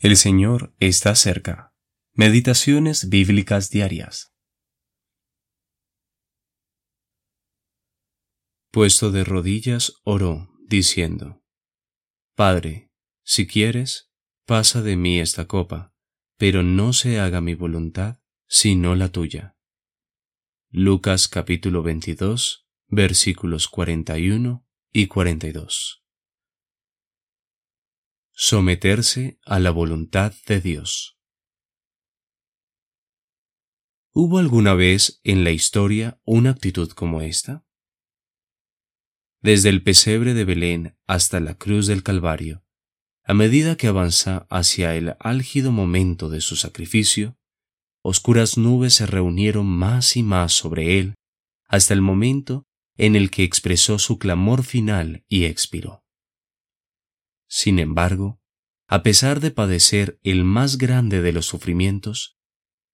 El Señor está cerca. Meditaciones bíblicas diarias. Puesto de rodillas, oró, diciendo, Padre, si quieres, pasa de mí esta copa, pero no se haga mi voluntad, sino la tuya. Lucas capítulo 22, versículos 41 y 42 someterse a la voluntad de Dios. ¿Hubo alguna vez en la historia una actitud como esta? Desde el pesebre de Belén hasta la cruz del Calvario, a medida que avanza hacia el álgido momento de su sacrificio, oscuras nubes se reunieron más y más sobre él hasta el momento en el que expresó su clamor final y expiró. Sin embargo, a pesar de padecer el más grande de los sufrimientos,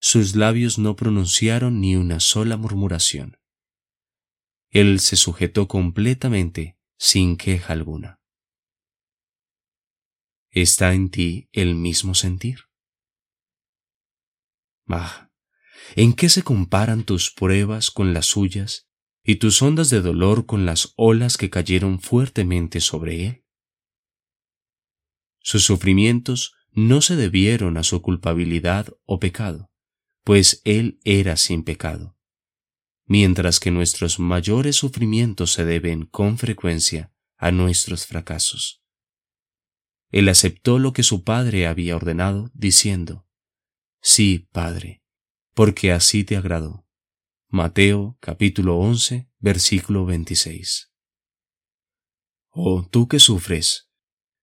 sus labios no pronunciaron ni una sola murmuración. Él se sujetó completamente sin queja alguna. ¿Está en ti el mismo sentir? Bah, ¿en qué se comparan tus pruebas con las suyas y tus ondas de dolor con las olas que cayeron fuertemente sobre él? Sus sufrimientos no se debieron a su culpabilidad o pecado, pues Él era sin pecado, mientras que nuestros mayores sufrimientos se deben con frecuencia a nuestros fracasos. Él aceptó lo que su Padre había ordenado, diciendo, Sí, Padre, porque así te agradó. Mateo capítulo 11, versículo 26. Oh, tú que sufres,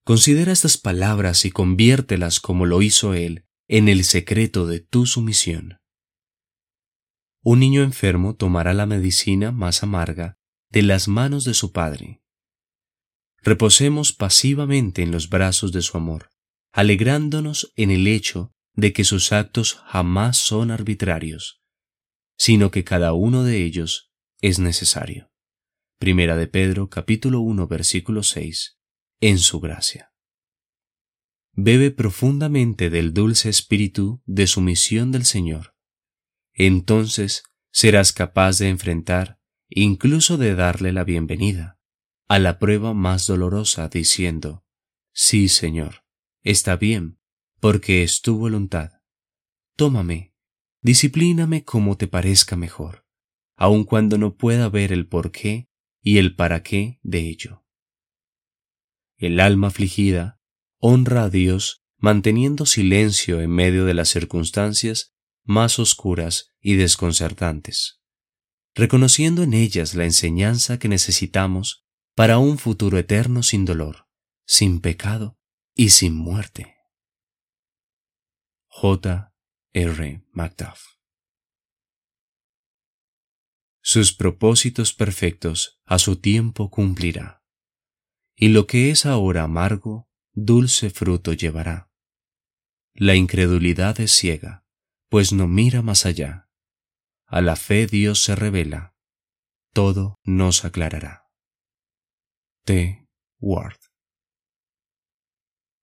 Considera estas palabras y conviértelas como lo hizo Él en el secreto de tu sumisión. Un niño enfermo tomará la medicina más amarga de las manos de su Padre. Reposemos pasivamente en los brazos de su amor, alegrándonos en el hecho de que sus actos jamás son arbitrarios, sino que cada uno de ellos es necesario. Primera de Pedro capítulo 1 versículo 6 en su gracia. Bebe profundamente del dulce espíritu de sumisión del Señor. Entonces serás capaz de enfrentar, incluso de darle la bienvenida, a la prueba más dolorosa diciendo, Sí, Señor, está bien, porque es tu voluntad. Tómame, disciplíname como te parezca mejor, aun cuando no pueda ver el por qué y el para qué de ello. El alma afligida honra a Dios manteniendo silencio en medio de las circunstancias más oscuras y desconcertantes, reconociendo en ellas la enseñanza que necesitamos para un futuro eterno sin dolor, sin pecado y sin muerte. J. R. Macduff Sus propósitos perfectos a su tiempo cumplirá y lo que es ahora amargo, dulce fruto llevará. La incredulidad es ciega, pues no mira más allá. A la fe Dios se revela, todo nos aclarará. T. Ward